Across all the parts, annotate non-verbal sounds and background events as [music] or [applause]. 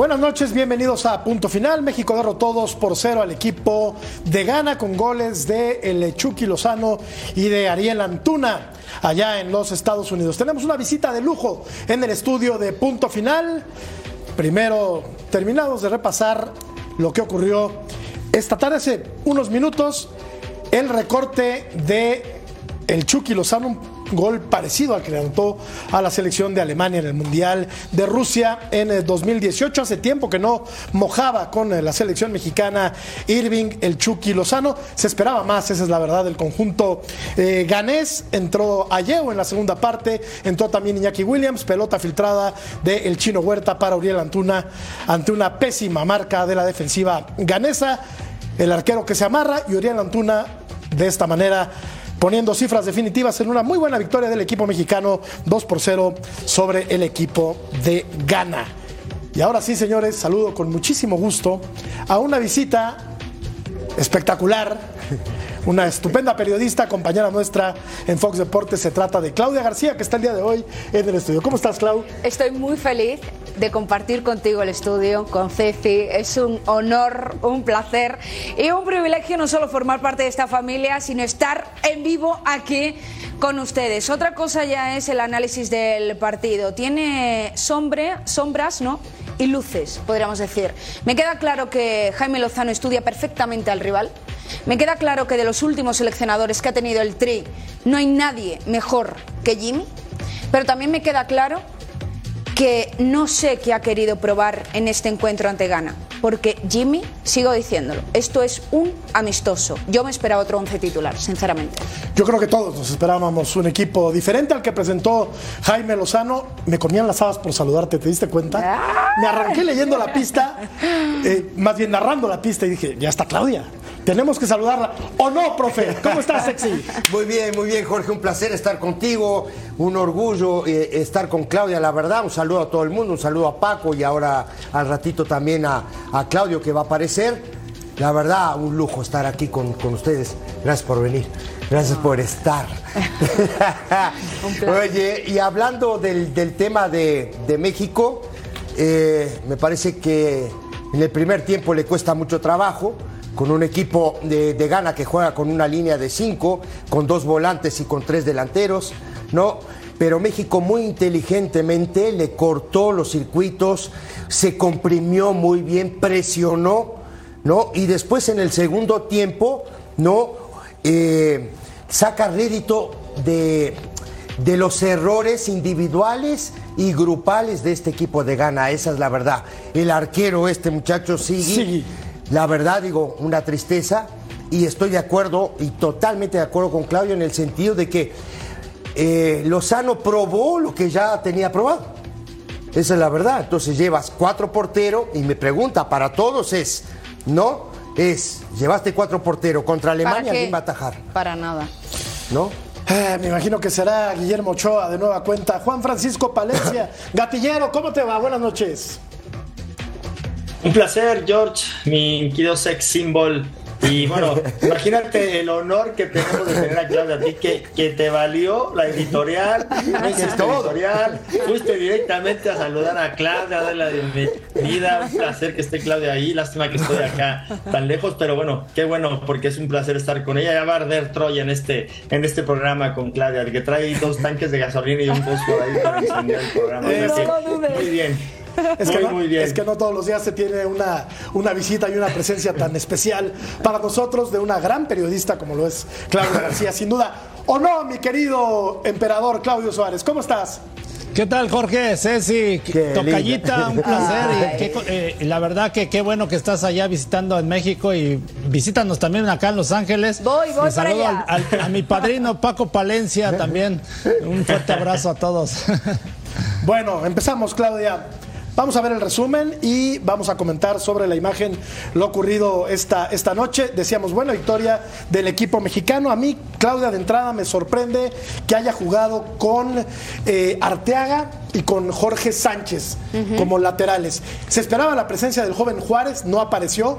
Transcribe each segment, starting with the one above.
Buenas noches, bienvenidos a Punto Final. México derrotó 2 por 0 al equipo de Ghana con goles de el Chucky Lozano y de Ariel Antuna allá en los Estados Unidos. Tenemos una visita de lujo en el estudio de Punto Final. Primero, terminados de repasar lo que ocurrió esta tarde, hace unos minutos, el recorte de el Chucky Lozano, gol parecido al que le anotó a la selección de Alemania en el Mundial de Rusia en 2018. Hace tiempo que no mojaba con la selección mexicana Irving, el Chucky Lozano. Se esperaba más, esa es la verdad, del conjunto eh, ganés. Entró Ayeo en la segunda parte, entró también Iñaki Williams, pelota filtrada del el chino Huerta para Uriel Antuna ante una pésima marca de la defensiva ganesa. El arquero que se amarra y Uriel Antuna de esta manera poniendo cifras definitivas en una muy buena victoria del equipo mexicano 2 por 0 sobre el equipo de Ghana. Y ahora sí, señores, saludo con muchísimo gusto a una visita espectacular, una estupenda periodista, compañera nuestra en Fox Deportes. Se trata de Claudia García, que está el día de hoy en el estudio. ¿Cómo estás, Clau? Estoy muy feliz de compartir contigo el estudio, con Cefi. Es un honor, un placer y un privilegio no solo formar parte de esta familia, sino estar en vivo aquí con ustedes. Otra cosa ya es el análisis del partido. Tiene sombras, ¿no? Y luces, podríamos decir. Me queda claro que Jaime Lozano estudia perfectamente al rival. Me queda claro que de los últimos seleccionadores que ha tenido el Tri, no hay nadie mejor que Jimmy. Pero también me queda claro que no sé qué ha querido probar en este encuentro ante Ghana. Porque Jimmy, sigo diciéndolo, esto es un amistoso. Yo me esperaba otro once titular, sinceramente. Yo creo que todos nos esperábamos un equipo diferente al que presentó Jaime Lozano. Me comían las habas por saludarte, ¿te diste cuenta? Me arranqué leyendo la pista, eh, más bien narrando la pista y dije, ya está Claudia. Tenemos que saludarla. ¿O no, profe? ¿Cómo estás, sexy? Muy bien, muy bien, Jorge. Un placer estar contigo. Un orgullo eh, estar con Claudia, la verdad. Un saludo a todo el mundo, un saludo a Paco y ahora al ratito también a, a Claudio que va a aparecer. La verdad, un lujo estar aquí con, con ustedes. Gracias por venir. Gracias por estar. [laughs] [laughs] Oye, y hablando del, del tema de, de México, eh, me parece que en el primer tiempo le cuesta mucho trabajo con un equipo de, de Ghana que juega con una línea de cinco, con dos volantes y con tres delanteros, ¿no? Pero México muy inteligentemente le cortó los circuitos, se comprimió muy bien, presionó, ¿no? Y después en el segundo tiempo, ¿no? Eh, saca rédito de, de los errores individuales y grupales de este equipo de Ghana, esa es la verdad. El arquero, este muchacho, Sigui. Sigui. La verdad, digo, una tristeza y estoy de acuerdo y totalmente de acuerdo con Claudio en el sentido de que eh, Lozano probó lo que ya tenía probado. Esa es la verdad. Entonces llevas cuatro porteros y mi pregunta para todos es, ¿no? Es, llevaste cuatro porteros contra Alemania? ¿quién va a atajar? Para nada. ¿No? Eh, me imagino que será Guillermo Ochoa de nueva cuenta. Juan Francisco Palencia, [laughs] gatillero, ¿cómo te va? Buenas noches. Un placer, George, mi querido sex symbol. Y bueno, [laughs] imagínate el honor que tenemos de tener a Claudia a ti, que, que te valió la editorial, no hiciste editorial, fuiste directamente a saludar a Claudia, a darle la bienvenida. Un placer que esté Claudia ahí, lástima que estoy acá tan lejos, pero bueno, qué bueno, porque es un placer estar con ella. Ya va a arder Troya en este, en este programa con Claudia, el que trae dos tanques de gasolina y un fósforo ahí para incendiar el programa. No que, lo dudes. muy bien. Es muy, que, no, muy bien. es que no todos los días se tiene una, una visita y una presencia tan especial para nosotros de una gran periodista como lo es Claudia [laughs] García. Sin duda, ¿O no, mi querido emperador Claudio Suárez? ¿Cómo estás? ¿Qué tal, Jorge? Ceci, Qué tocallita, lindo. un placer. Qué eh, la verdad que qué bueno que estás allá visitando en México y visítanos también acá en Los Ángeles. Voy, voy Un para saludo allá. al- al- a mi padrino Paco Palencia también. Un fuerte abrazo a todos. Bueno, empezamos, Claudia. Vamos a ver el resumen y vamos a comentar sobre la imagen, lo ocurrido esta, esta noche. Decíamos, buena victoria del equipo mexicano. A mí, Claudia, de entrada me sorprende que haya jugado con eh, Arteaga y con Jorge Sánchez como laterales. Se esperaba la presencia del joven Juárez, no apareció.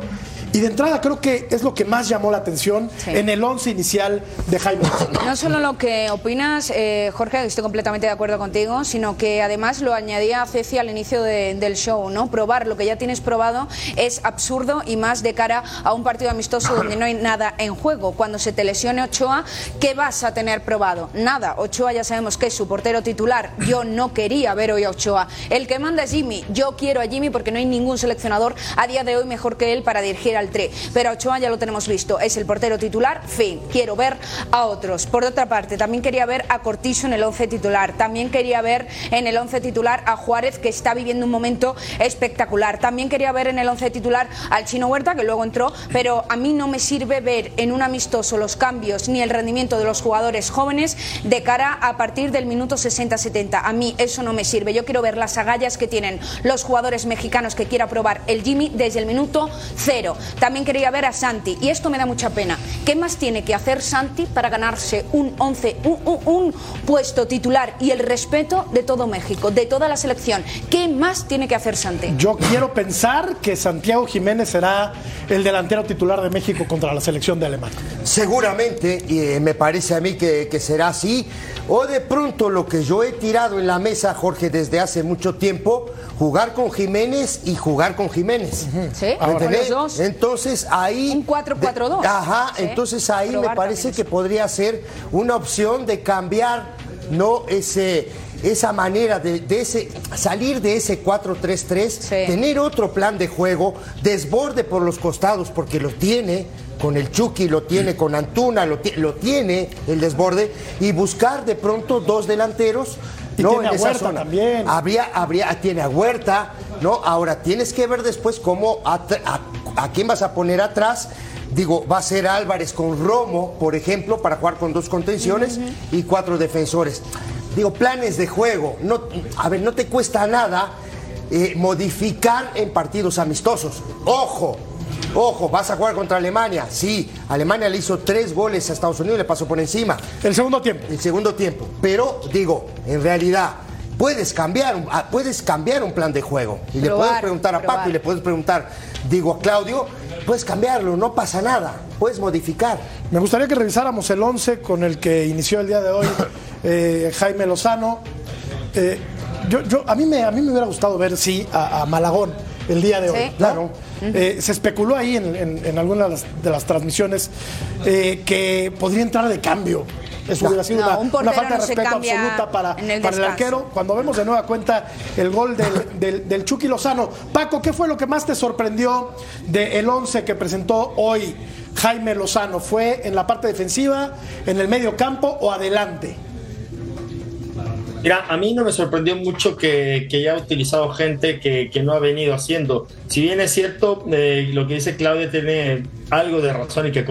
Y de entrada creo que es lo que más llamó la atención Sí. en el once inicial de Jaime. No solo lo que opinas, eh, Jorge, estoy completamente de acuerdo contigo, sino que además lo añadía Ceci al inicio de- del show, ¿no? Probar lo que ya tienes probado es absurdo y más de cara a un partido amistoso donde no hay nada en juego. Cuando se te lesione Ochoa, ¿qué vas a tener probado? Nada. Ochoa ya sabemos que es su portero titular. Yo no quería ver hoy a Ochoa. El que manda es Jimmy. Yo quiero a Jimmy porque no hay ningún seleccionador a día de hoy mejor que él para dirigir al TRE. Pero a Ochoa ya lo tenemos visto. Es el portero titular. Fin. Quiero ver a otros. Por otra parte, también quería ver a Cortizo en el 11 titular. También quería ver en el 11 titular a Juárez, que está viviendo un momento espectacular. También quería ver en el 11 titular al Chino Huerta, que luego entró. Pero a mí no me sirve ver en un amistoso los cambios ni el rendimiento de los jugadores jóvenes de cara a partir del minuto 60-70. A mí eso no me sirve. Yo quiero ver las agallas que tienen los jugadores mexicanos que quiera probar el Jimmy desde el minuto cero. También quería ver a Santi, y esto me da mucha pena. ¿Qué más tiene que hacer Santi para ganarse un 11, un, un- un puesto titular y el respeto de todo México, de toda la selección? ¿Qué más tiene que hacer Santi? Yo quiero pensar que Santiago Jiménez será el delantero titular de México contra la selección de Alemania. Seguramente, y eh, me parece a mí que, que será así, o de pronto lo que yo he tirado en la mesa, Jorge, desde hace mucho tiempo, jugar con Jiménez y jugar con Jiménez. Sí, ¿Me con entendés? los dos. Entonces ahí... Un 4-4-2. de- Ajá, Sí. entonces ahí me parece que podría ser una opción de cambiar, ¿no? Ese, esa manera de, de ese, salir de ese 4-3-3, Sí. tener otro plan de juego, desborde por los costados, porque lo tiene con el Chucky, lo tiene con Antuna, lo, ti- lo tiene el desborde, y buscar de pronto dos delanteros. Y ¿no? tiene en a esa Huerta zona. también. Habría, habría, tiene a Huerta, ¿no? Ahora tienes que ver después cómo a quién vas a poner atrás. Digo, va a ser Álvarez con Romo, por ejemplo, para jugar con dos contenciones y cuatro defensores. Digo, planes de juego. No, a ver, no te cuesta nada eh, modificar en partidos amistosos. Ojo, ojo, vas a jugar contra Alemania. Sí, Alemania le hizo tres goles a Estados Unidos y le pasó por encima El segundo tiempo. el segundo tiempo. Pero digo, en realidad puedes cambiar, un- ah, puedes cambiar un plan de juego. Y le puedes preguntar a probar. Paco y le puedes preguntar, digo a Claudio, puedes cambiarlo, no pasa nada, puedes modificar. Me gustaría que revisáramos el 11 con el que inició el día de hoy [coughs] eh, Jaime Lozano. Eh, yo, yo- a, mí me, a mí me hubiera gustado ver, sí, a, a Malagón el día de hoy. Sí. Claro. Eh, se especuló ahí en, en- en algunas de las, de las transmisiones eh, que podría entrar de cambio. Eso hubiera sido No, una, un una falta de respeto absoluta para, el para el arquero. Cuando vemos de nueva cuenta el gol del, del, del Chucky Lozano. Paco, ¿qué fue lo que más te sorprendió del 11 que presentó hoy Jaime Lozano? ¿Fue en la parte defensiva, en el medio campo o adelante? Mira, a mí no me sorprendió mucho que, que ya ha utilizado gente que, que no ha venido haciendo. Si bien es cierto, eh, lo que dice Claudia tiene algo de razón y que,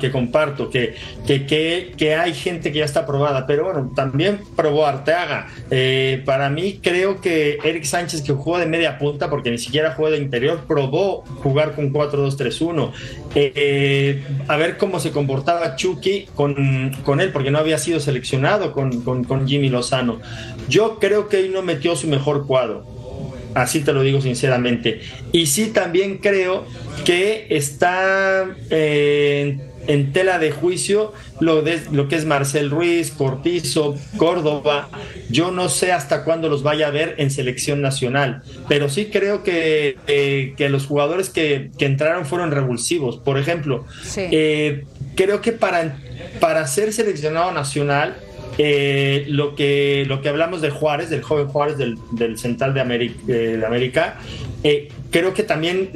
que comparto, que, que, que, que hay gente que ya está probada, pero bueno, también probó Arteaga. Eh, para mí creo que Eric Sánchez, que jugó de media punta, porque ni siquiera jugó de interior, probó jugar con 4-2-3-1. Eh, eh, a ver cómo se comportaba Chucky con, con él, porque no había sido seleccionado con, con, con Jimmy Lozano. Yo creo que él no metió su mejor cuadro. Así te lo digo sinceramente. Y sí también creo que está eh, en tela de juicio lo, de, lo que es Marcel Ruiz, Cortizo, Córdoba. Yo no sé hasta cuándo los vaya a ver en selección nacional, pero sí creo que, eh, que los jugadores que, que entraron fueron revulsivos. Por ejemplo, Sí. eh, creo que para, para ser seleccionado nacional eh, lo, que, lo que hablamos de Juárez, del joven Juárez del, Central de América, eh, América eh, creo que también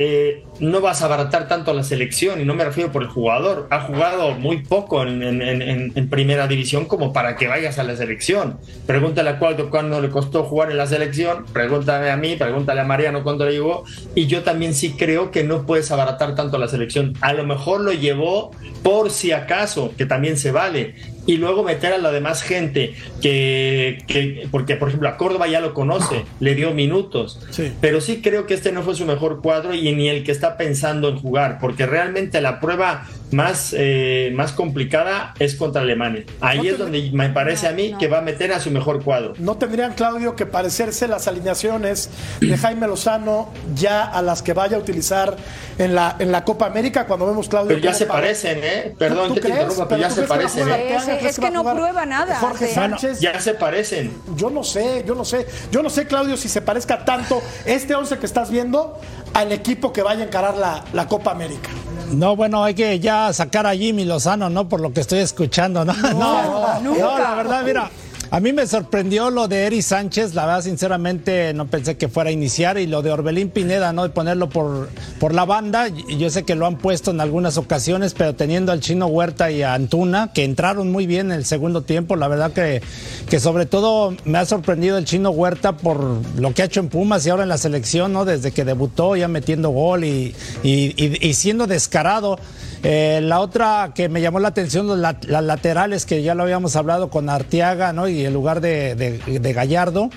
no vas a abaratar tanto a la selección, y no me refiero por el jugador. Ha jugado muy poco en, primera división como para que vayas a la selección. Pregúntale a Cuauhtémoc cuándo le costó jugar en la selección, pregúntame a mí, pregúntale a Mariano cuándo le llegó. Y yo también sí creo que no puedes abaratar tanto a la selección. A lo mejor lo llevó por si acaso, que también se vale y luego meter a la demás gente que, porque por ejemplo a Córdoba ya lo conoce, le dio minutos, pero sí creo que este no fue su mejor cuadro y ni el que está pensando en jugar, porque realmente la prueba más, eh, más complicada es contra Alemania. Ahí es donde me parece a mí que va a meter a su mejor cuadro. ¿No tendrían, Claudio, que parecerse las alineaciones de Jaime Lozano ya a las que vaya a utilizar en la, en la Copa América cuando vemos, Claudio? Pero ya se parecen, ¿eh? Perdón que te interrumpa, pero, ya se parecen. ¿eh? es, que no prueba nada. Jorge Sánchez. Ya se parecen. Yo no sé, yo no sé. Yo no sé, Claudio, si se parezca tanto este 11 que estás viendo al equipo que vaya a encarar la, la Copa América. No, bueno, hay que ya sacar a Jimmy Lozano, ¿no? Por lo que estoy escuchando, ¿no? [laughs] No, no, no la verdad, mira. A mí me sorprendió lo de Eri Sánchez, la verdad, sinceramente, no pensé que fuera a iniciar, y lo de Orbelín Pineda, ¿no? De ponerlo por, por la banda. Yo sé que lo han puesto en algunas ocasiones, pero teniendo al chino Huerta y a Antuna, que entraron muy bien en el segundo tiempo, la verdad que, que sobre todo me ha sorprendido el chino Huerta por lo que ha hecho en Pumas y ahora en la selección, ¿no? Desde que debutó, ya metiendo gol y, y siendo descarado. Eh, la otra que me llamó la atención, las laterales, que ya lo habíamos hablado con Arteaga, ¿no? Y en lugar de, Gallardo.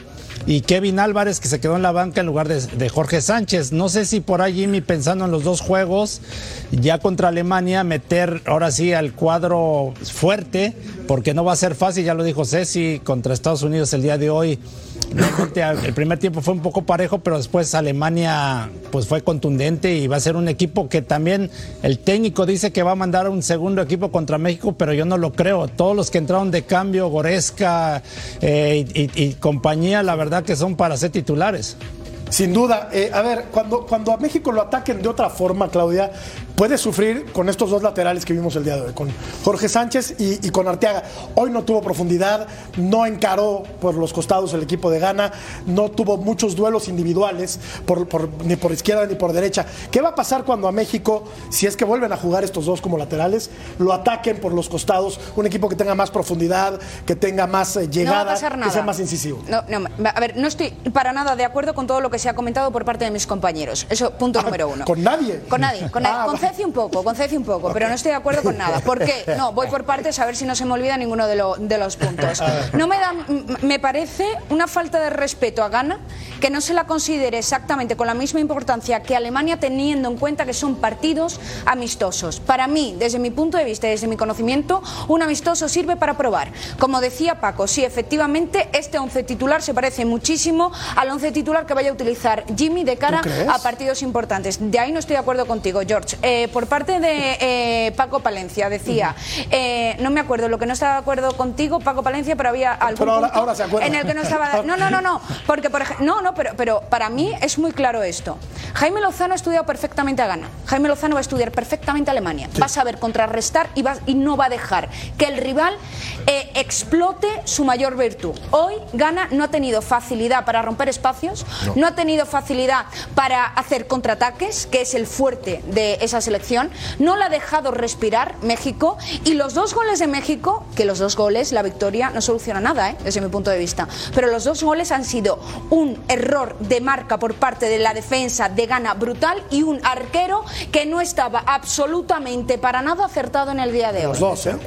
Y Kevin Álvarez, que se quedó en la banca en lugar de, Jorge Sánchez. No sé si por ahí Jimmy, pensando en los dos juegos, ya contra Alemania, meter ahora sí al cuadro fuerte, porque no va a ser fácil, ya lo dijo Ceci, contra Estados Unidos el día de hoy el primer tiempo fue un poco parejo, pero después Alemania pues fue contundente y va a ser un equipo que también el técnico dice que va a mandar un segundo equipo contra México, pero yo no lo creo. Todos los que entraron de cambio, Goresca eh, y compañía, la verdad que son para ser titulares. Sin duda. Eh, a ver, cuando, cuando a México lo ataquen de otra forma, Claudia, puede sufrir con estos dos laterales que vimos el día de hoy, con Jorge Sánchez y, con Arteaga. Hoy no tuvo profundidad, no encaró por los costados el equipo de Ghana, no tuvo muchos duelos individuales, por, ni por izquierda ni por derecha. ¿Qué va a pasar cuando a México, si es que vuelven a jugar estos dos como laterales, lo ataquen por los costados? Un equipo que tenga más profundidad, que tenga más eh, llegada, que sea más incisivo. No, no, a ver, no estoy para nada de acuerdo con todo lo que se ha comentado por parte de mis compañeros. Eso, punto ah, número uno. ¿Con nadie? Con nadie. Con, [laughs] ah, con Ceci un poco, con Ceci un poco, pero no estoy de acuerdo con nada. ¿Por qué? No, voy por partes a ver si no se me olvida ninguno de, de los puntos. No me da, me parece una falta de respeto a Ghana que no se la considere exactamente con la misma importancia que Alemania teniendo en cuenta que son partidos amistosos. Para mí, desde mi punto de vista y desde mi conocimiento, un amistoso sirve para probar. Como decía Paco, sí, efectivamente, este once titular se parece muchísimo al once titular que vaya a utilizar Jimmy de cara a partidos importantes. De ahí no estoy de acuerdo contigo, George. Eh, por parte de eh, Paco Palencia, decía, eh, no me acuerdo, lo que no estaba de acuerdo contigo, Paco Palencia, pero había algún ahora, se en el que no estaba... No, no, no, no, porque por ejemplo, no, no, pero, pero para mí es muy claro esto. Jaime Lozano ha estudiado perfectamente a Ghana. Jaime Lozano va a estudiar perfectamente a Alemania. Va a saber contrarrestar y, va, y no va a dejar que el rival explote su mayor virtud. Hoy Ghana no ha tenido facilidad para romper espacios, no ha tenido facilidad para hacer contraataques, que es el fuerte de esa selección. No la ha dejado respirar México. Y los dos goles de México, que los dos goles, la victoria no soluciona nada, ¿eh? desde mi punto de vista. Pero los dos goles han sido un error de marca por parte de la defensa de gana brutal y un arquero que no estaba absolutamente para nada acertado en el día de hoy. Los dos, ¿eh?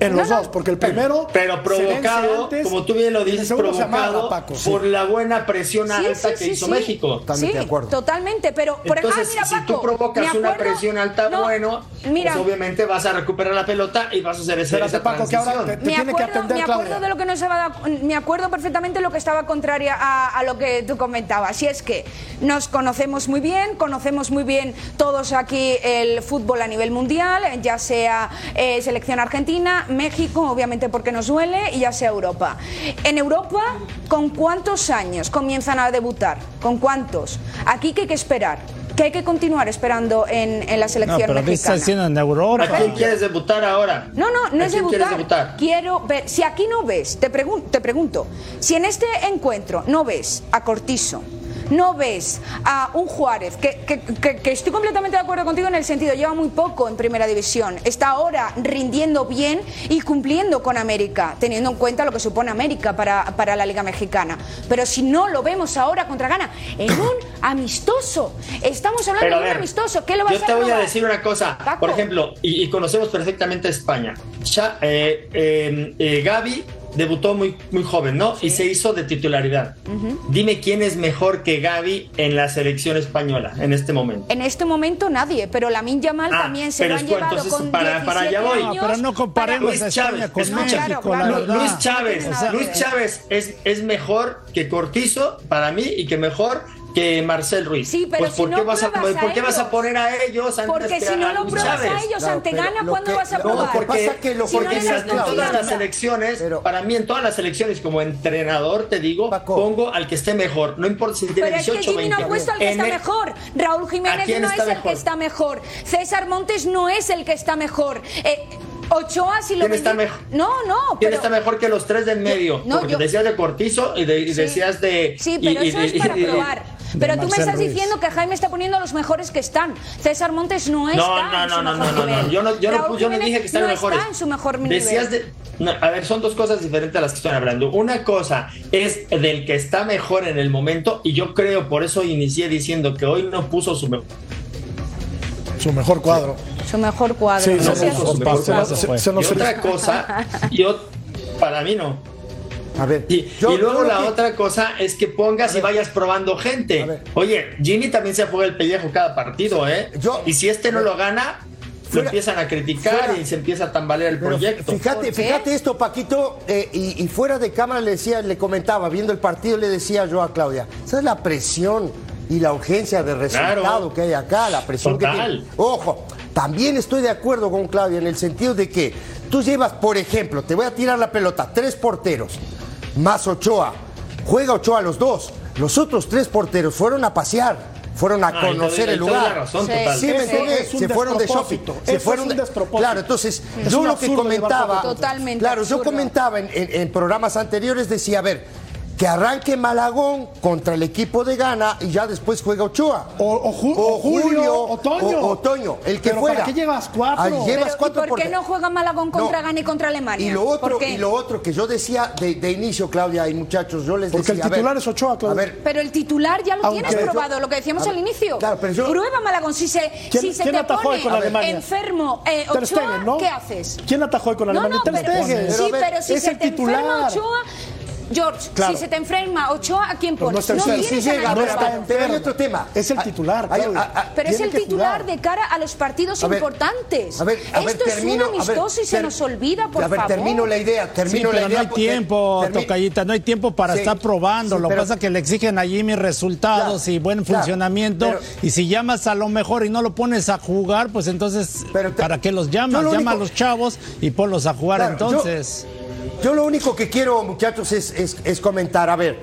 En los dos, porque el primero. Pero, provocado, como tú bien lo dices, provocado por la buena presión alta que hizo México. Totalmente de acuerdo. Totalmente, pero por Entonces, ah, mira, si tú provocas una presión alta, bueno, pues obviamente vas a recuperar la pelota y vas a hacer esa Paco, que ahora te, me tiene acuerdo, que atender, me acuerdo de lo que no estaba, me acuerdo perfectamente lo que estaba contraria a, lo que tú comentabas. Y es que nos conocemos muy bien, conocemos muy bien todos aquí el fútbol a nivel mundial, ya sea eh, selección argentina, México, obviamente porque nos duele, y ya sea Europa. En Europa, ¿con cuántos años comienzan a debutar? ¿Con cuántos? Aquí que hay que esperar. Que hay que continuar esperando en, la selección no, pero mexicana. en Europa? ¿A quién quieres debutar ahora? No, no, no es debutar. Quiero ver. Si aquí no ves, te, te pregunto, si en este encuentro no ves a Cortizo, no ves a un Juárez, que, que- que- que estoy completamente de acuerdo contigo en el sentido, lleva muy poco en primera división, está ahora rindiendo bien y cumpliendo con América, teniendo en cuenta lo que supone América para, para la Liga Mexicana. Pero si no lo vemos ahora contra Gana, en un [laughs] amistoso, estamos hablando Pero a de un ver, amistoso, ¿qué lo vas yo te a voy a decir una cosa. Paco. Por ejemplo, y, y conocemos perfectamente a España. Ya, eh, eh, eh, Gaby debutó muy, muy joven, ¿no? Y se hizo de titularidad. Dime quién es mejor que Gaby en la selección española en este momento. En este momento nadie, pero Lamin Yamal Ah, también se lo han es- llevado entonces, con para- para 17 allá voy. años No, pero no comparemos Luis Chávez, con México, claro, claro. Luis Chávez, Luis. Chávez es, es mejor que Cortizo para mí y que mejor que Marcel Ruiz. Sí, pero pues si ¿por qué, no vas a, ¿por qué vas a ellos? poner a ellos antes Porque que si no lo pruebas Chávez? a ellos Claro, ante Gana, ¿cuándo que- vas a lo- probar? porque, pasa que lo Si no porque en todas las selecciones, Pero- para mí en todas las selecciones como entrenador te digo, Paco. pongo al que esté mejor, no importa si tiene Pero es que 18 o Jimmy 20. no ha puesto al que En está el- mejor. Raúl ¿A Jiménez no es el que está mejor. César Montes no es el que está mejor. Eh, Ochoa si lo ¿Quién está mejor? No, no. ¿Quién pero- está mejor que los tres del medio? No, porque yo- decías de Cortizo y, de- y Sí. decías de... Sí, pero y- eso es y- para y- probar. Pero tú me estás Ruiz. diciendo que Jaime está poniendo a los mejores que están. César Montes no está No, no, en no, su no, mejor no, no, no. nivel. Yo no, yo no, yo no dije que están no mejores. está en su mejor Decías nivel. de. no, a ver, son dos cosas diferentes a las que estoy hablando. Una cosa es del que está mejor en el momento, y yo creo, por eso inicié diciendo que hoy no puso su mejor. Su mejor cuadro. Su mejor cuadro. Sí, No se- seas se- se Y nos otra cosa, yo, para mí no. A ver, Y, yo- y luego la que- otra cosa es que pongas y vayas probando gente. Oye, Jimmy también se juega el pellejo cada partido, ¿eh? Yo- y si este no lo gana, lo empiezan a criticar fuera- y se empieza a tambalear el Pero proyecto. Fíjate, fíjate esto, Paquito, eh, y, y fuera de cámara le decía, le comentaba, viendo el partido, le decía yo a Claudia, ¿sabes la presión y la urgencia de resultado Claro. que hay acá? La presión que tiene. Ojo, también estoy de acuerdo con Claudia en el sentido de que tú llevas, por ejemplo, te voy a tirar la pelota, tres porteros, más Ochoa, juega Ochoa los dos, los otros tres porteros fueron a pasear. Fueron a Ah, conocer el lugar. razón, Sí. total. Sí, ¿me un Se fueron de shopping. Se Eso fueron es un de-. Claro, entonces Es yo lo que comentaba. Totalmente claro, yo comentaba en, en- en programas anteriores decía, a ver, que arranque Malagón contra el equipo de Ghana y ya después juega Ochoa. O, o Ju- o Julio, Otoño. o Otoño, el que Pero fuera. ¿para qué llevas cuatro? Ahí llevas Pero, ¿y por qué porque- no juega Malagón contra Ghana y contra Alemania? Y lo otro, y lo otro que yo decía de, de inicio, Claudia y muchachos, yo les Porque decía. el a ver, titular es Ochoa, Claudia. A ver, Pero el titular ya lo Aunque tienes yo- probado, lo que decíamos ver, al inicio. claro, pero yo- Prueba Malagón. Si se, ¿Quién- si se quién te atajó pone con Alemania? enfermo eh, Ochoa, Stegen, ¿no? ¿qué haces? ¿Quién atajó hoy con No, Alemania? no, Ter pero, Stegen. sí, Pero si es se el te enferma titular. Ochoa, George, Claro. si se te enferma Ochoa, ¿a quién Pero no pones? está No, tienes sí llega, a ver, pero hay otro tema. Es el titular, hay- Pero es el titular jugar. de cara a los partidos A ver, importantes. A ver, a ver, Esto termino, es un amistoso y se ter- nos olvida, por A ver, favor. termino la idea, Sí, termino la pero no idea. hay porque- tiempo, termi- Tocayita, no hay tiempo para Sí, estar probando. sí, lo que pasa es que le exigen a Jimmy resultados Claro, y buen claro, funcionamiento. pero- y si llamas a lo mejor y no lo pones a jugar, pues entonces, Pero te- ¿para qué los llamas? lo Llama a los chavos y ponlos a jugar entonces. Yo lo único que quiero, muchachos, es, es- es comentar. A ver,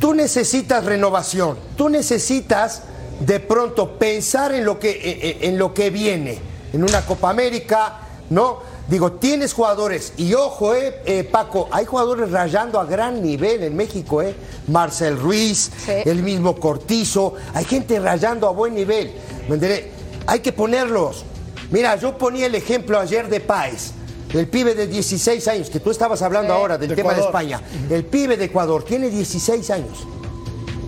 tú necesitas renovación, tú necesitas de pronto pensar en lo que, en, en lo que viene, en una Copa América, ¿no? Digo, tienes jugadores, y ojo, eh, eh, Paco, hay jugadores rayando a gran nivel en México, ¿eh? Marcel Ruiz, Sí. el mismo Cortizo, hay gente rayando a buen nivel, ¿me? Hay que ponerlos. Mira, yo ponía el ejemplo ayer de Páez, el pibe de 16 años, que tú estabas hablando ahora del De tema de. España. El pibe de Ecuador tiene 16 años.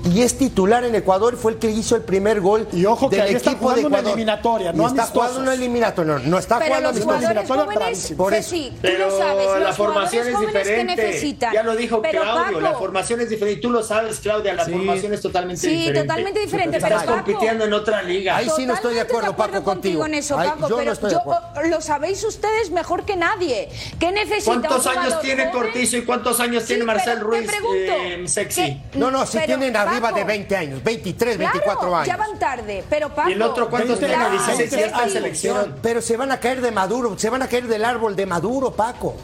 Y es titular en Ecuador, fue el que hizo el primer gol Y ojo que del ahí está equipo de jugando una Ecuador. eliminatoria, no está jugando una eliminatoria, no, no está Pero jugando los eliminatoria jóvenes. Por eso. Ceci, Pero lo sabes, la los formación es diferente. Ya lo dijo Pero, Claudio, Paco, la formación es diferente. Y tú lo sabes, Claudia, la Sí. formación es totalmente Sí, diferente. totalmente diferente, Estás pero, Paco, compitiendo en otra liga. Ahí sí no estoy de acuerdo, Paco, contigo. en eso, Paco, yo no pero estoy de yo- acuerdo. o- lo sabéis ustedes mejor que nadie. ¿Qué necesita ¿Cuántos años tiene? Cortizo y cuántos años Sí, tiene Marcel Ruiz? pregunto, eh, sexy. ¿qué- No, no, si tienen arriba de 20 años, 23, claro, 24 años. ya van tarde, pero Paco... ¿Y el otro cuántos tiene? Claro, 16 ya está en sí. selección. Pero, se van a caer de Maduro, se van a caer del árbol de Maduro, Paco.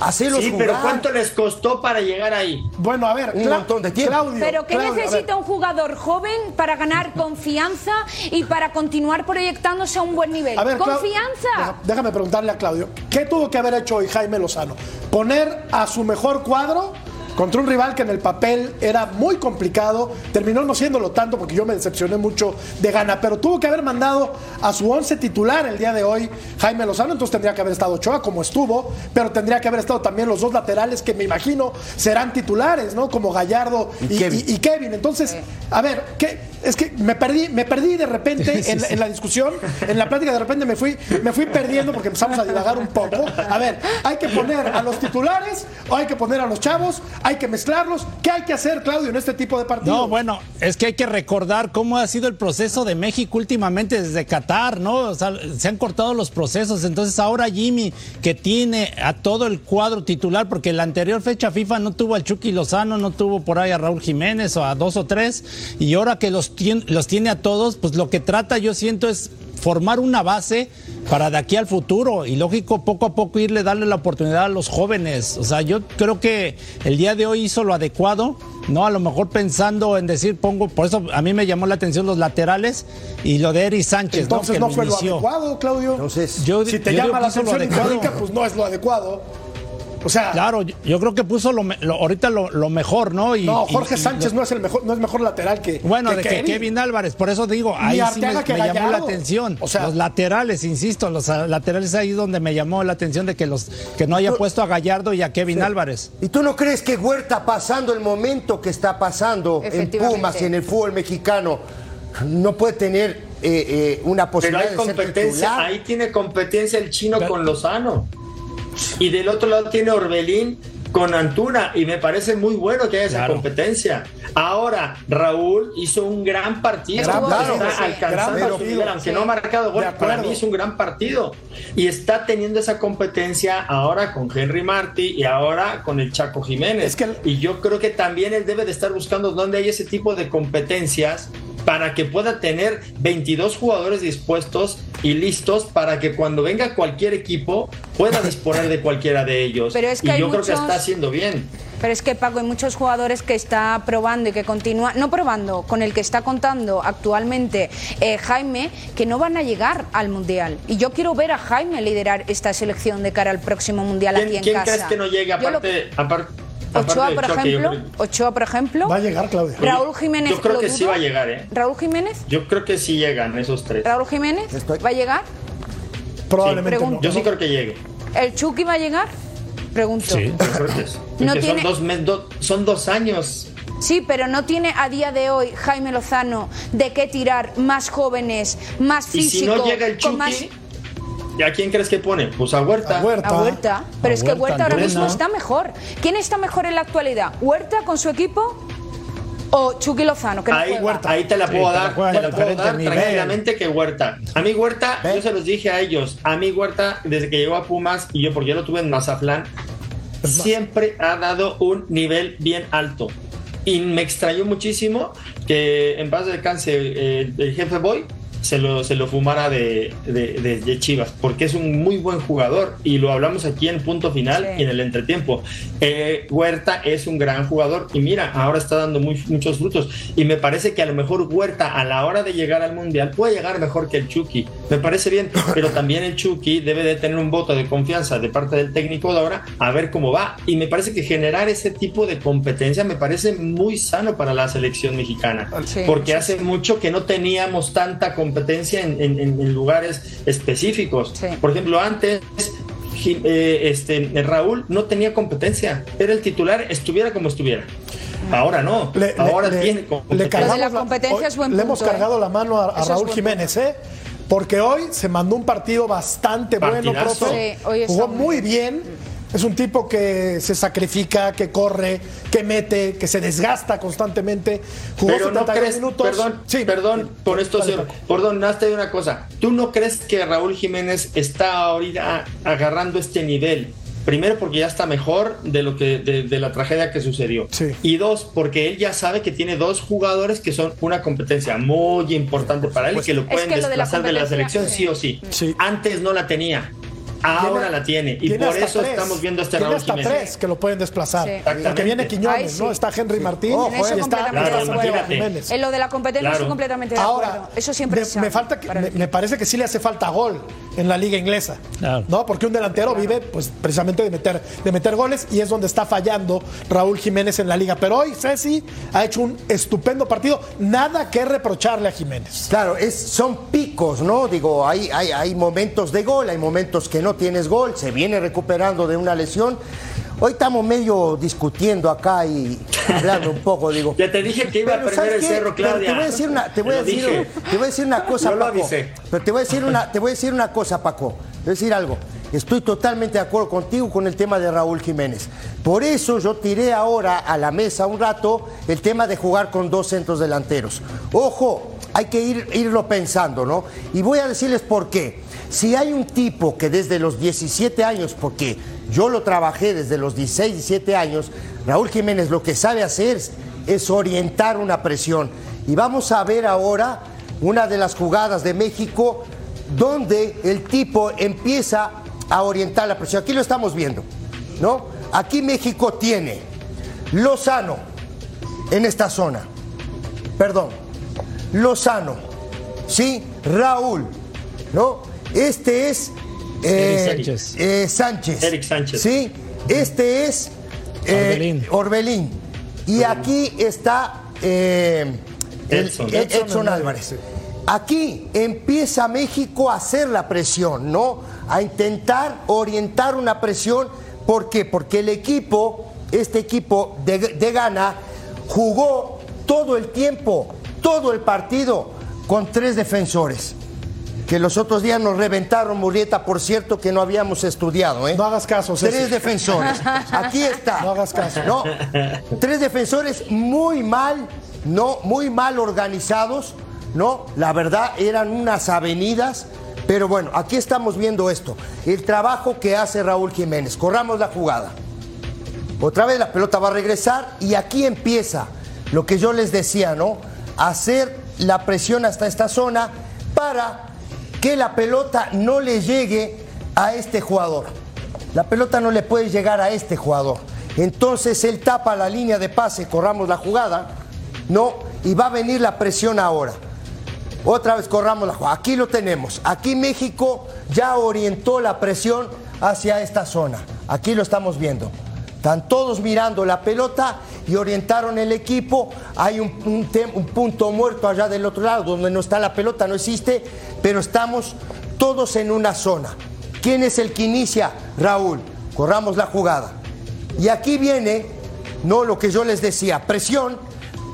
Hacelos Sí, jugar. pero ¿cuánto les costó para llegar ahí? Bueno, a ver, Un Cla- montón de tiempo. Claudio, Pero ¿qué Claudio, necesita un jugador joven para ganar [laughs] confianza y para continuar proyectándose a un buen nivel? A ver, Clau- ¡Confianza! Deja- Déjame preguntarle a Claudio, ¿qué tuvo que haber hecho hoy Jaime Lozano? ¿Poner a su mejor cuadro contra un rival que en el papel era muy complicado, terminó no siéndolo tanto porque yo me decepcioné mucho de gana, pero tuvo que haber mandado a su once titular el día de hoy Jaime Lozano, entonces tendría que haber estado Ochoa como estuvo, pero tendría que haber estado también los dos laterales que me imagino serán titulares, ¿no? Como Gallardo y, Kevin. Entonces, a ver, ¿qué? Es que me perdí, me perdí de repente [laughs] en, la discusión, en la plática de repente me fui, me fui perdiendo porque empezamos a divagar un poco. A ver, hay que poner a los titulares o hay que poner a los chavos, hay que mezclarlos. ¿Qué hay que hacer, Claudio, en este tipo de partidos? No, bueno, es que hay que recordar cómo ha sido el proceso de México últimamente desde Qatar, ¿no? O sea, se han cortado los procesos. Entonces ahora Jimmy, que tiene a todo el cuadro titular, porque la anterior fecha FIFA no tuvo al Chucky Lozano, no tuvo por ahí a Raúl Jiménez o a dos o tres, y ahora que los los tiene a todos, pues lo que trata yo siento es formar una base para de aquí al futuro y lógico poco a poco irle darle la oportunidad a los jóvenes. O sea, yo creo que el día de hoy hizo lo adecuado, no a lo mejor pensando en decir pongo, por eso a mí me llamó la atención los laterales y lo de Eri Sánchez. Entonces no, fue lo adecuado, Claudio. Entonces, yo, si te llama la atención pues no es lo adecuado. O sea, claro, yo creo que puso lo, ahorita lo, mejor, ¿no? Y, no, Jorge Sánchez no es el mejor, no es mejor lateral que bueno, de que Kevin Álvarez, por eso digo, ahí sí me, llamó la atención. O sea, los laterales, insisto, los laterales ahí donde me llamó la atención de que los que no haya puesto a Gallardo y a Kevin Álvarez. ¿Y tú no crees que Huerta pasando el momento que está pasando en Pumas y en el fútbol mexicano no puede tener eh, eh, una posibilidad Pero hay competencia, ahí tiene competencia el chino con Lozano. Y del otro lado tiene Orbelín con Antuna y me parece muy bueno que haya esa competencia. Ahora, Raúl hizo un gran partido. está alcanzando aunque no ha marcado gol. Para mí es un gran partido. Y está teniendo esa competencia ahora con Henry Martí y ahora con el Chaco Jiménez. Y yo creo que también él debe de estar buscando dónde hay ese tipo de competencias para que pueda tener 22 jugadores dispuestos y listos para que cuando venga cualquier equipo pueda disponer de cualquiera de ellos. Pero es que y yo creo que está haciendo bien. Pero es que Paco, hay muchos jugadores que está probando y que continúa, no probando, con el que está contando actualmente eh, Jaime, que no van a llegar al Mundial. Y yo quiero ver a Jaime liderar esta selección de cara al próximo Mundial aquí en ¿quién casa. ¿Quién crees que no llegue aparte, aparte Ochoa, por ejemplo, Ochoa, por ejemplo. Va a llegar, Claudia. Raúl Jiménez. Yo creo que sí va a llegar, ¿eh? Raúl Jiménez. Yo creo que sí llegan esos tres. Raúl Jiménez. ¿Va a llegar? Probablemente no. Yo sí creo que llegue. ¿El Chucky va a llegar? Pregunto. Sí. No tiene... son, dos, son dos años. Sí, pero no tiene a día de hoy Jaime Lozano de qué tirar más jóvenes, más físicos. ¿Y si no llega el Chucky? ¿Y a quién crees que pone? Pues a Huerta. A Huerta. Pero es que Huerta ahora mismo está mejor. ¿Quién está mejor en la actualidad? ¿Huerta con su equipo? o Chucky Lozano, que ahí, ahí te la puedo dar, te la puedo dar tranquilamente que Huerta. A mí Huerta, yo se los dije a ellos, a mí Huerta, desde que llegó a Pumas, y yo porque yo lo tuve en Mazatlán, siempre ha dado un nivel bien alto. Y me extrañó muchísimo que en paz de cáncer eh, el jefe Boy se lo, se lo fumara de, de, Chivas, porque es un muy buen jugador y lo hablamos aquí en punto final y en el entretiempo. Eh, Huerta es un gran jugador y mira, ahora está dando muchos frutos y me parece que a lo mejor Huerta a la hora de llegar al Mundial puede llegar mejor que el Chucky, me parece bien, [laughs] pero también el Chucky debe de tener un voto de confianza de parte del técnico de ahora a ver cómo va y me parece que generar ese tipo de competencia me parece muy sano para la selección mexicana, porque hace mucho que no teníamos tanta competencia competencia en, lugares específicos. Por ejemplo, antes eh, este, Raúl no tenía competencia, era el titular, estuviera como estuviera. Ahora no, ahora tiene competencia. Le, hemos ¿eh? cargado la mano a, Raúl Jiménez, ¿eh? Porque hoy se mandó un partido bastante bueno, profe. Jugó muy bien es un tipo que se sacrifica, que corre, que mete, que se desgasta constantemente. Jugó Pero no crees, minutos. Perdón, sí, perdón, por esto, sí, perdón, de una cosa. ¿Tú no crees que Raúl Jiménez está ahorita agarrando este nivel? Primero porque ya está mejor de lo que de, la tragedia que sucedió. Sí. Y dos, porque él ya sabe que tiene dos jugadores que son una competencia muy importante para él y que lo pueden desplazar de la selección sí o sí. sí. Antes no la tenía Ahora la tiene. Y por eso estamos viendo este tiene Raúl hasta Jiménez. tres que lo pueden desplazar. Sí. Porque viene Quiñones, sí. ¿no? Está Henry Martín eso y está completamente Claro. Jiménez. En lo de la competencia Claro. estoy completamente de Ahora, acuerdo. Eso siempre me, es me falta que- me, me parece que sí le hace falta gol en la liga inglesa. Claro. ¿No? Porque un delantero vive pues precisamente de meter, de meter goles y es donde está fallando Raúl Jiménez en la liga. Pero hoy Ceci ha hecho un estupendo partido. Nada que reprocharle a Jiménez. Claro, es, son picos, ¿no? Digo, hay, hay, hay momentos de gol, hay momentos que no tienes gol, se viene recuperando de una lesión. Hoy estamos medio discutiendo acá y hablando un poco, digo. Ya te dije que iba a ¿sabes el cerro, Pero. Te voy a decir una, te voy a decir, dije. te voy a decir una cosa, Yo Paco. Pero te voy a decir una, te voy a decir una cosa, Paco. Te voy a decir algo. Estoy totalmente de acuerdo contigo con el tema de Raúl Jiménez. Por eso yo tiré ahora a la mesa un rato el tema de jugar con dos centros delanteros. Ojo, hay que ir, irlo pensando, ¿no? Y voy a decirles por qué. Si hay un tipo que desde los 17 años, porque yo lo trabajé desde los 16, 17 años, Raúl Jiménez lo que sabe hacer es, orientar una presión. Y vamos a ver ahora una de las jugadas de México donde el tipo empieza a orientar la presión. Aquí lo estamos viendo, ¿no? Aquí México tiene Lozano en esta zona. Perdón. Lozano. ¿Sí? Raúl. ¿No? Este es eh, Eric Sánchez. eh, Sánchez. Eric Sánchez. ¿Sí? Este es eh, Orbelín. Orbelín. Y aquí está eh, el- Edson. Ed- Edson Álvarez. Aquí empieza México a hacer la presión, ¿no? A intentar orientar una presión. ¿Por qué? Porque el equipo, este equipo de, de Ghana, jugó todo el tiempo, todo el partido, con tres defensores. Que los otros días nos reventaron, Murrieta, por cierto, que no habíamos estudiado, ¿eh? No hagas caso, Ceci. Tres defensores. Aquí está. No hagas caso. No, tres defensores muy mal, no, muy mal organizados, ¿no? La verdad eran unas avenidas, pero bueno, aquí estamos viendo esto. El trabajo que hace Raúl Jiménez. Corramos la jugada. Otra vez la pelota va a regresar y aquí empieza lo que yo les decía, ¿no? Hacer la presión hasta esta zona para que la pelota no le llegue a este jugador. La pelota no le puede llegar a este jugador. Entonces él tapa la línea de pase, corramos la jugada, ¿no? Y va a venir la presión ahora. Otra vez corramos la jugada. Aquí lo tenemos. Aquí México ya orientó la presión hacia esta zona. Aquí lo estamos viendo. Están todos mirando la pelota y orientaron el equipo. Hay un, punto muerto allá del otro lado, donde no está la pelota, no existe, pero estamos todos en una zona. ¿Quién es el que inicia? Raúl. Corramos la jugada. Y aquí viene, no lo que yo les decía, presión.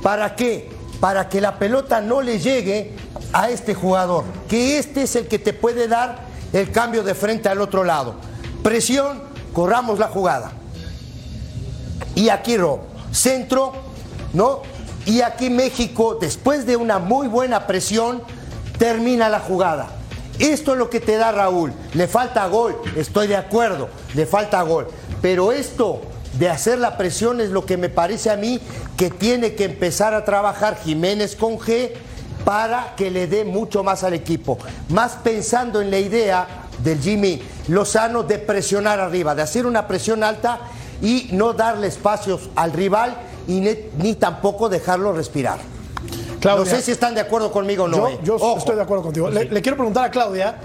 ¿Para qué? Para que la pelota no le llegue a este jugador. Que este es el que te puede dar el cambio de frente al otro lado. Presión, corramos la jugada. Y aquí Ro, centro, ¿no? Y aquí México, después de una muy buena presión, termina la jugada. Esto es lo que te da Raúl. Le falta gol, estoy de acuerdo, le falta gol. Pero esto de hacer la presión es lo que me parece a mí que tiene que empezar a trabajar Jiménez con G para que le dé mucho más al equipo. Más pensando en la idea del Jimmy Lozano de presionar arriba, de hacer una presión alta y no darle espacios al rival y ni, ni tampoco dejarlo respirar. Claudia. no sé si están de acuerdo conmigo o no. Yo, estoy de acuerdo contigo. Le, le quiero preguntar a Claudia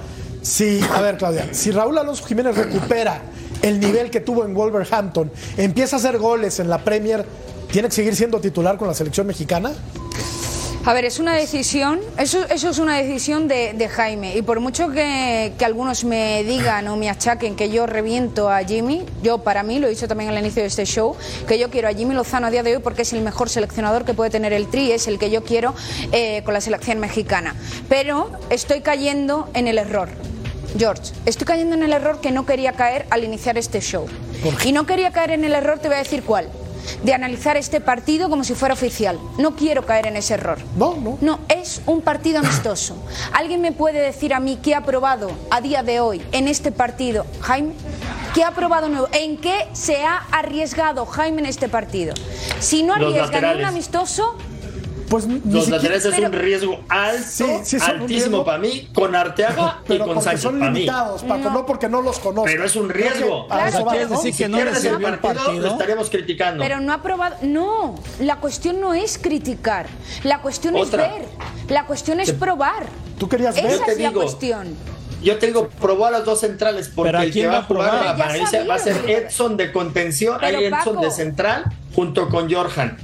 si, a ver, Claudia, si Raúl Alonso Jiménez recupera el nivel que tuvo en Wolverhampton, empieza a hacer goles en la Premier, ¿tiene que seguir siendo titular con la selección mexicana? A ver, es una decisión, eso, eso es una decisión de, de Jaime. Y por mucho que, que algunos me digan o me achaquen que yo reviento a Jimmy, yo para mí, lo he dicho también al inicio de este show, que yo quiero a Jimmy Lozano a día de hoy porque es el mejor seleccionador que puede tener el Tri, es el que yo quiero eh, con la selección mexicana. Pero estoy cayendo en el error. George, estoy cayendo en el error que no quería caer al iniciar este show. Y no quería caer en el error, te voy a decir cuál. De analizar este partido como si fuera oficial. No quiero caer en ese error. No, no. No, es un partido amistoso. [coughs] ¿Alguien me puede decir a mí qué ha probado a día de hoy en este partido, Jaime? ¿Qué ha probado nuevo? ¿En qué se ha arriesgado Jaime en este partido? Si no arriesga en un amistoso, Pues ni Los siquiera- laterales es pero- un riesgo alto, Sí, sí altísimo riesgo. para mí, con Arteaga y con Sánchez son para mí. limitados, Paco, no. porque no los conozco. Pero es un que riesgo. Claro, eso va, quieres ¿no? decir Si que no sirvió el partido, partido. lo estaríamos criticando. Pero no ha probado. No, la cuestión no es criticar. La cuestión Otra. es ver. La cuestión es probar. Tú querías ver. Esa Te es la digo. cuestión. Yo tengo, probó a los dos centrales porque Pero ¿a el que quién va a probar? a la Valencia sabía va a ser que- Edson de contención, hay Edson Paco. de central junto con Jorjan.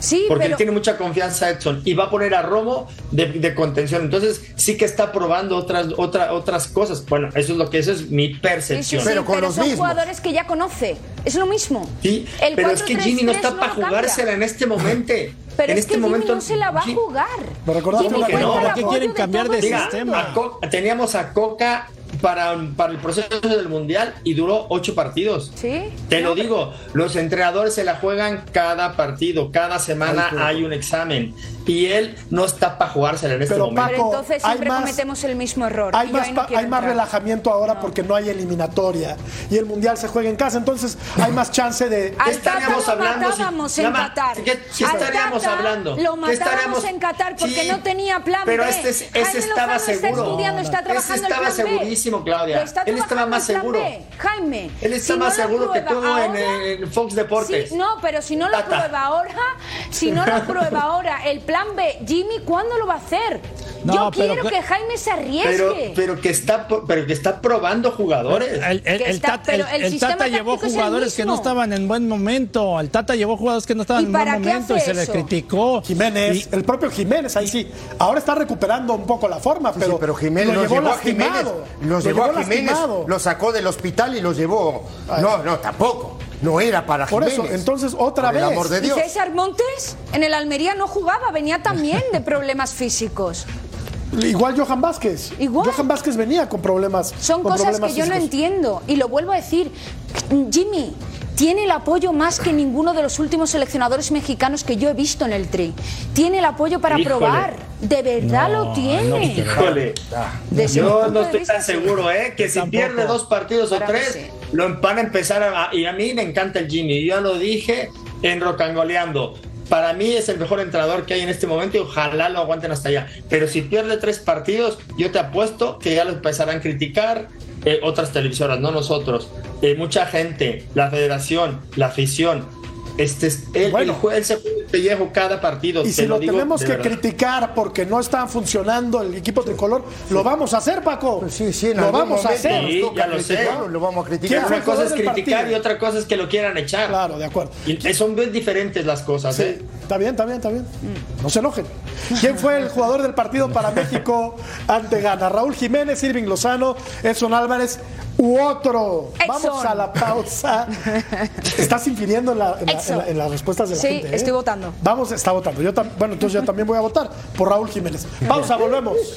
Sí, Porque pero. él tiene mucha confianza Edson y va a poner a Romo de, de contención. Entonces sí que está probando otras, otra, otras cosas. Bueno, eso es lo que eso es mi Sí, sí, percepción. sí, Pero con los son mismos. jugadores que ya conoce. Es lo mismo. Sí, El pero es que 4-3-3 Gini no está para jugársela en este momento. [laughs] Pero en es este que momento Jimmy no se la va a jugar. Me recordaste ¿Para qué quieren cambiar de sistema? a teníamos a Coca para, para el proceso del Mundial y duró ocho partidos. Sí. Te lo digo, los entrenadores se la juegan cada partido, cada semana hay un examen y él no está para jugársela en este Pero, momento. Pero entonces hay siempre más- cometemos el mismo error. Hay más, no hay relajamiento ahora No. porque no hay eliminatoria y el mundial se juega en casa, entonces hay más chance de. Al estaríamos hablando si- matábamos nada en más, Qatar. ¿qué- qué estaríamos hablando? Lo ¿Qué matábamos en Qatar porque Sí, no tenía plan pero B. este es- ese Jaime estaba Lozano está seguro. estudiando, está Ese trabajando estaba el plan B. segurísimo, Claudia. Él estaba más seguro. Jaime. Él está si más no seguro que todo en, Fox Deportes. Sí, no, pero si no lo Tata. prueba ahora, si no lo [laughs] prueba ahora el plan B, Jimmy, ¿cuándo lo va a hacer? No, Yo pero quiero que- Jaime se arriesgue. pero que está pero que está probando jugadores. El, el- Que el está- Tata, pero el- el el sistema Tata llevó jugadores que no estaban en buen momento. El Tata llevó jugadores que no estaban ¿Y en buen momento y se le eso? criticó. Jiménez, Y- el propio Jiménez, ahí sí. Ahora está recuperando un poco la forma, pero, sí, pero Jiménez lo llevó llevó a Jiménez, los llevó a lo sacó del hospital y los llevó. No, no, tampoco. No era para Por Jiménez. eso, entonces, otra Por el vez. amor de ¿Y Dios. César Montes en el Almería no jugaba, venía también de problemas físicos. Igual Johan Vázquez. Igual. Johan Vázquez venía con problemas. Son con cosas que yo no entiendo. Y lo vuelvo a decir, Jimmy tiene el apoyo más que ninguno de los últimos seleccionadores mexicanos que yo he visto en el Tri. Tiene el apoyo para Híjole. probar. De verdad lo tiene. Híjole. Yo no estoy tan seguro, ¿eh? Que si Tampoco. pierde dos partidos o tres, sí. Lo van a empezar. Y a mí me encanta el Jimmy. Yo lo dije en Rocangoleando. Para mí es el mejor entrenador que hay en este momento y ojalá lo aguanten hasta allá. Pero si pierde tres partidos, yo te apuesto que ya lo empezarán a criticar eh, otras televisoras, no nosotros. Eh, mucha gente, la federación, la afición. Este, es- él, Bueno. él se juega el pellejo cada partido. Y te si lo, digo tenemos que verdad. criticar porque no está funcionando el equipo tricolor, lo vamos a hacer, Paco. Pues sí, sí, lo vamos a hacer. Sí, ya lo sé. criticarlo, Lo vamos a ¿Quién criticar. Una cosa es criticar partido? y otra cosa es que lo quieran echar. Claro, de acuerdo. Y son bien diferentes las cosas. Sí, ¿eh? está bien, está bien, está bien. No se enojen. ¿Quién fue el jugador del partido para [laughs] México ante Gana? ¿Raúl Jiménez, Irving Lozano, Edson Álvarez u otro? Vamos a la pausa. [laughs] Estás infiriendo en, la- en la- en Edson. la- en las respuestas de la Sí, gente. ¿eh? estoy votando. Vamos, está votando. Yo tam- bueno, entonces yo también voy a votar por Raúl Jiménez. Pausa, volvemos. [laughs]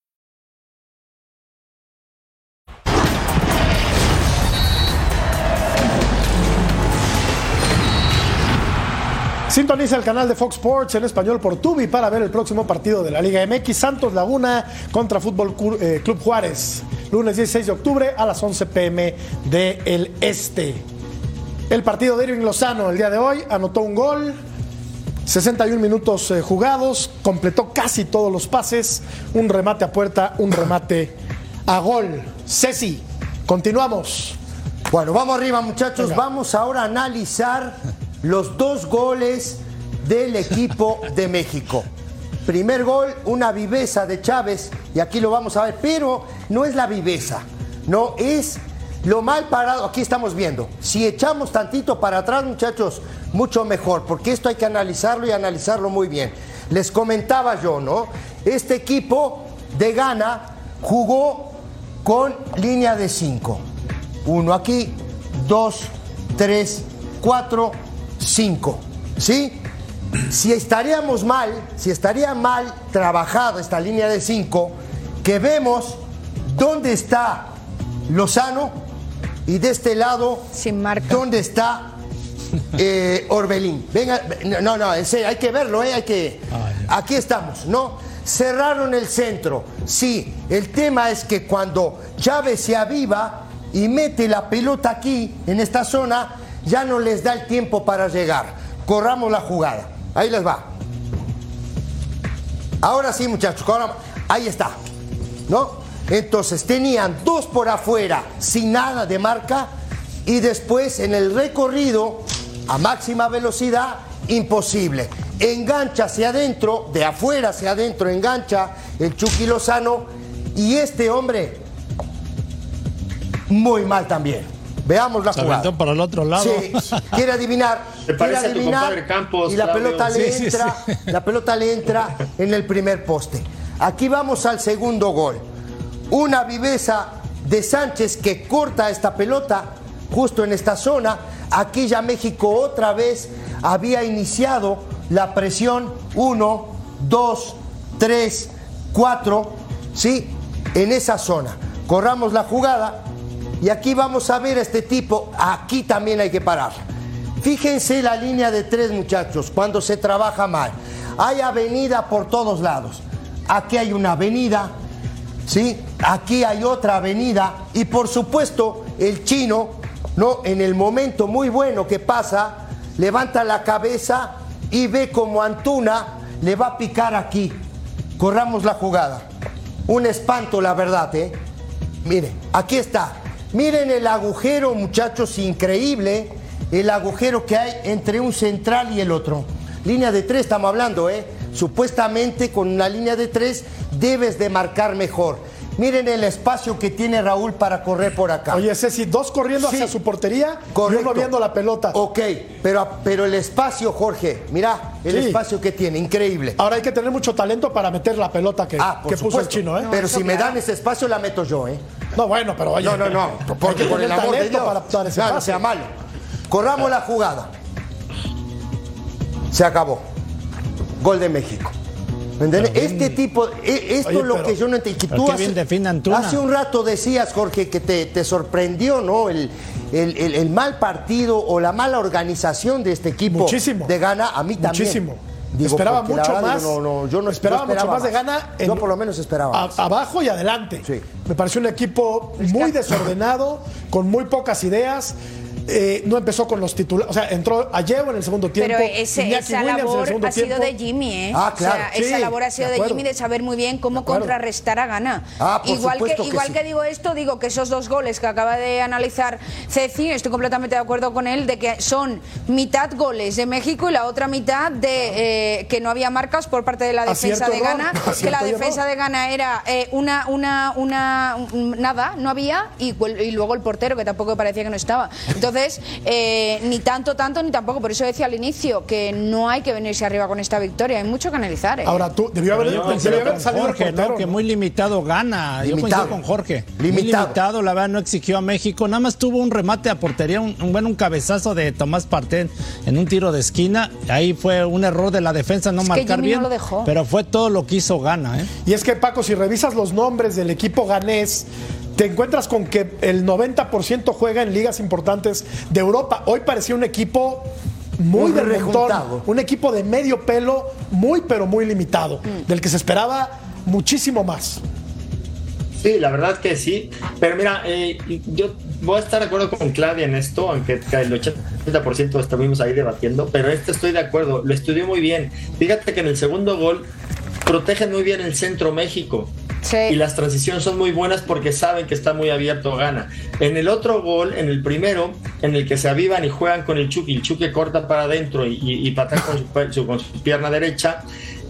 Sintoniza el canal de Fox Sports en español por Tubi para ver el próximo partido de la Liga MX Santos Laguna contra Fútbol eh, Club Juárez. Lunes 16 de octubre a las 11 pm del Este. El partido de Irving Lozano el día de hoy anotó un gol, 61 minutos eh, jugados, completó casi todos los pases, un remate a puerta, un remate a gol. Ceci, continuamos. Bueno, vamos arriba, muchachos. Venga. Vamos ahora a analizar los dos goles del equipo de México. Primer gol, una viveza de Chávez, y aquí lo vamos a ver, pero no es la viveza, no es lo mal parado. Aquí estamos viendo. Si echamos tantito para atrás, muchachos, mucho mejor, porque esto hay que analizarlo y analizarlo muy bien. Les comentaba yo, ¿no? Este equipo de Ghana jugó con línea de 5. Uno aquí, dos, tres, cuatro, cinco. ¿Sí? Si estaríamos mal, si estaría mal trabajada esta línea de 5, que vemos dónde está Lozano y de este lado, Sin marca. dónde está eh, Orbelín. Venga, no, no, en serio, hay que verlo, ¿eh? hay que. Aquí estamos, ¿no? Cerraron el centro. Sí, el tema es que cuando Chávez se aviva y mete la pelota aquí, en esta zona, ya no les da el tiempo para llegar. Corramos la jugada. Ahí les va. Ahora sí, muchachos, ahí está. ¿No? Entonces tenían dos por afuera sin nada de marca y después en el recorrido a máxima velocidad, imposible. Engancha hacia adentro, de afuera hacia adentro engancha el Chucky Lozano y este hombre muy mal también. Veamos la jugada. para el otro lado. Sí, quiere adivinar. [laughs] Te quiere parece a tu adivinar Campos, y la Claudio. pelota le Sí, sí, entra, sí. la pelota le entra en el primer poste. Aquí vamos al segundo gol. Una viveza de Sánchez que corta esta pelota justo en esta zona. Aquí ya México otra vez había iniciado la presión. Uno, dos, tres, cuatro, ¿sí? En esa zona. Corramos la jugada y aquí vamos a ver a este tipo. Aquí también hay que parar. Fíjense la línea de tres muchachos cuando se trabaja mal. Hay avenida por todos lados. Aquí hay una avenida, ¿sí? Aquí hay otra avenida y por supuesto el chino, ¿no? En el momento muy bueno que pasa, levanta la cabeza y ve como Antuna le va a picar aquí. Corramos la jugada. Un espanto, la verdad, ¿eh? Miren, aquí está. Miren el agujero, muchachos, increíble. El agujero que hay entre un central y el otro. Línea de tres estamos hablando, ¿eh? Supuestamente con una línea de tres debes de marcar mejor. Miren el espacio que tiene Raúl para correr por acá. Oye, Ceci, dos corriendo Sí. hacia su portería y Correcto. uno viendo la pelota. Ok, pero, pero el espacio, Jorge, mira el Sí. espacio que tiene, increíble. Ahora hay que tener mucho talento para meter la pelota que, Ah, por que puso el supuesto. chino, ¿eh? Pero si me dan ese espacio, la meto yo, ¿eh? No, bueno, pero oye. No, no, no, porque que por el amor de talento Dios. para dar ese No, sea malo. Corramos la jugada. Se acabó. Gol de México. ¿Me entiendes? Este tipo, e- esto Oye, es lo pero- que yo no entendí. que tú hace, bien un rato decías, Jorge, que te, te sorprendió, ¿no? El, el- el- el mal partido o la mala organización de este equipo Muchísimo. de Gana. A mí también. Muchísimo. Digo, esperaba mucho más. digo, No, no, yo no esperaba, mucho más de gana. yo por lo menos esperaba. a- abajo y adelante. Sí. Me pareció un equipo muy desordenado, con muy pocas ideas. Eh, no empezó con los titulares. O sea, entró Ayew en el segundo tiempo. Pero ese- Iñaki esa Williams en el labor ha sido tiempo. de Jimmy, ¿eh? Ah, claro, O sea, sí, esa labor ha sido de. Jimmy de saber muy bien cómo contrarrestar a Gana. Ah, por igual que, igual sí. que digo esto, digo que esos dos goles que acaba de analizar Ceci, estoy completamente de acuerdo con él, de que son mitad goles de México y la otra mitad de eh, que no había marcas por parte de la defensa Acierto de Gana, que la defensa error. de Gana era eh, una, una, una, un- nada, no había, y, y luego el portero, que tampoco parecía que no estaba. Entonces, eh, ni tanto, tanto, ni tampoco. Por eso decía al inicio que no hay que venirse arriba con esta victoria, hay mucho que analizar. ¿eh? Ahora tú, debió haber, yo debió haber salido Jorge, ¿no? Que ¿no? muy limitado gana. Yo Limitado. coincido con Jorge. Muy Limitado. limitado, la verdad, no exigió a México. Nada más tuvo un remate a portería, un, un- un cabezazo de Tomás Partén en un tiro de esquina. Ahí fue un error de la defensa no Es que marcar no bien. lo dejó. Pero fue todo lo que hizo gana, ¿eh? Y es que, Paco, si revisas los nombres del equipo ganés, te encuentras con que el 90% juega en ligas importantes de Europa. Hoy parecía un equipo muy Muy de montón, un equipo de medio pelo, muy pero muy limitado, Mm. del que se esperaba muchísimo más. Sí, la verdad que sí. Pero mira, eh, yo voy a estar de acuerdo con Claudia en esto, aunque el 80% estuvimos ahí debatiendo, pero este estoy de acuerdo, lo estudió muy bien. Fíjate que en el segundo gol protegen muy bien el centro México. Sí. Y las transiciones son muy buenas porque saben que está muy abierto gana. En el otro gol, en el primero, en el que se avivan y juegan con el Chucky, el Chucky corta para adentro y, y, y patea con su, con su pierna derecha.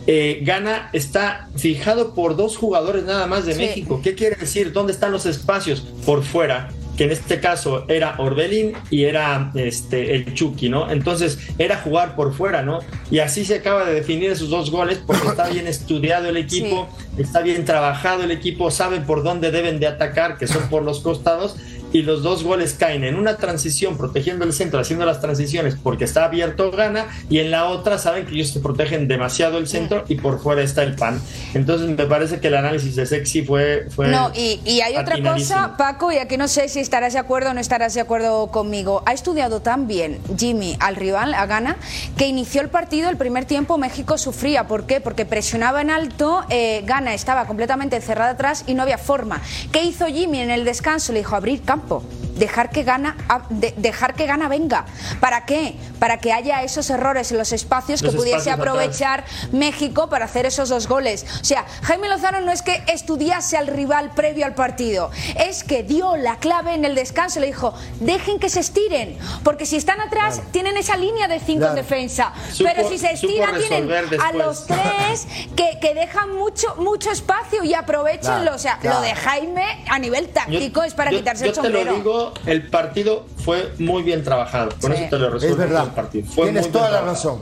eh, Gana está fijado por dos jugadores nada más de Sí. México. ¿Qué quiere decir? ¿Dónde están los espacios? Por fuera. Que en este caso era Orbelín y era este, el Chucky, ¿no? Entonces era jugar por fuera, ¿no? Y así se acaba de definir esos dos goles porque está bien estudiado el equipo, está bien trabajado el equipo, sabe por dónde deben de atacar, que son por los costados, y los dos goles caen en una transición protegiendo el centro, haciendo las transiciones porque está abierto gana y en la otra saben que ellos se protegen demasiado el centro y por fuera está el pan. Entonces me parece que el análisis de Sexy fue... fue no, y, y hay otra cosa, Paco, y aquí no sé si estarás de acuerdo o no estarás de acuerdo conmigo. Ha estudiado tan bien Jimmy al rival, a Gana, que inició el partido, el primer tiempo México sufría. ¿Por qué? Porque presionaba en alto, eh, Gana estaba completamente cerrada atrás y no había forma. ¿Qué hizo Jimmy en el descanso? Le dijo abrir campo tanto dejar que gana dejar que gana venga. Para qué para que haya esos errores en los espacios que pudiese aprovechar México para hacer esos dos goles. O sea Jaime Lozano no es que estudiase al rival previo al partido. Es que dio la clave en el descanso le dijo dejen que se estiren porque si están atrás tienen esa línea de cinco en defensa. Pero si se estiran tienen a los tres que, que, dejan mucho mucho espacio y aprovechenlo o sea lo de Jaime a nivel táctico es para quitarse yo te lo digo, el partido fue muy bien trabajado. Con eso te lo resuelvo. Es verdad. El partido. Tienes toda la razón.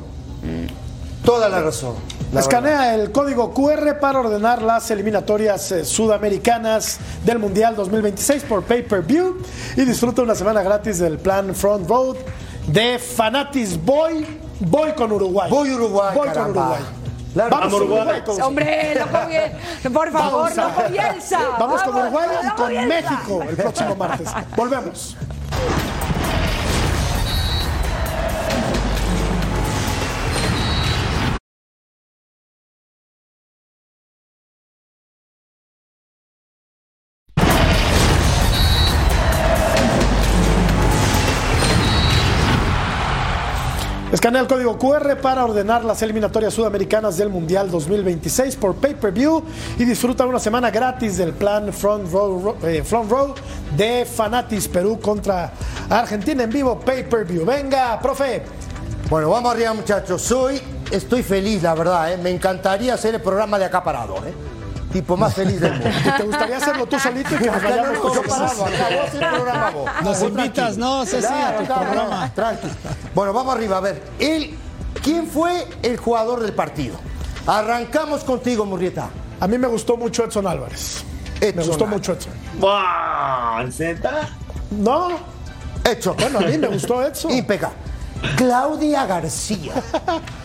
Toda la razón. Escanea el código QR para ordenar las eliminatorias eh, sudamericanas del Mundial 2026 por pay-per-view y disfruta una semana gratis del plan Front Road de Fanatis Boy. Voy con Uruguay. Voy Uruguay. Voy con Uruguay. Vamos con Uruguay. Hombre, no por favor, no con Bielsa. Vamos, con Uruguay y con México el próximo martes. Volvemos. Escanea el código QR para ordenar las eliminatorias sudamericanas del Mundial 2026 por pay-per-view y disfruta una semana gratis del plan Front Row, eh, Front Row de Fanatis Perú contra Argentina en vivo pay-per-view. Venga, profe. Bueno, vamos arriba muchachos. Soy, estoy feliz, la verdad. ¿eh? Me encantaría hacer el programa de acaparado. ¿eh? Tipo más feliz del mundo. ¿Te gustaría hacerlo tú solito y que nos vayamos todos? programa Nos invitas, no, sé a tu programa. Tranqui. Bueno, vamos arriba, a ver. El, ¿Quién fue el jugador del partido? Arrancamos contigo, Murrieta. A mí me gustó mucho Edson Álvarez. me gustó mucho Edson. ¡Wow! ¿Zeta? No. Edson. Bueno, a mí me gustó Edson. Impecable. Claudia García. [laughs]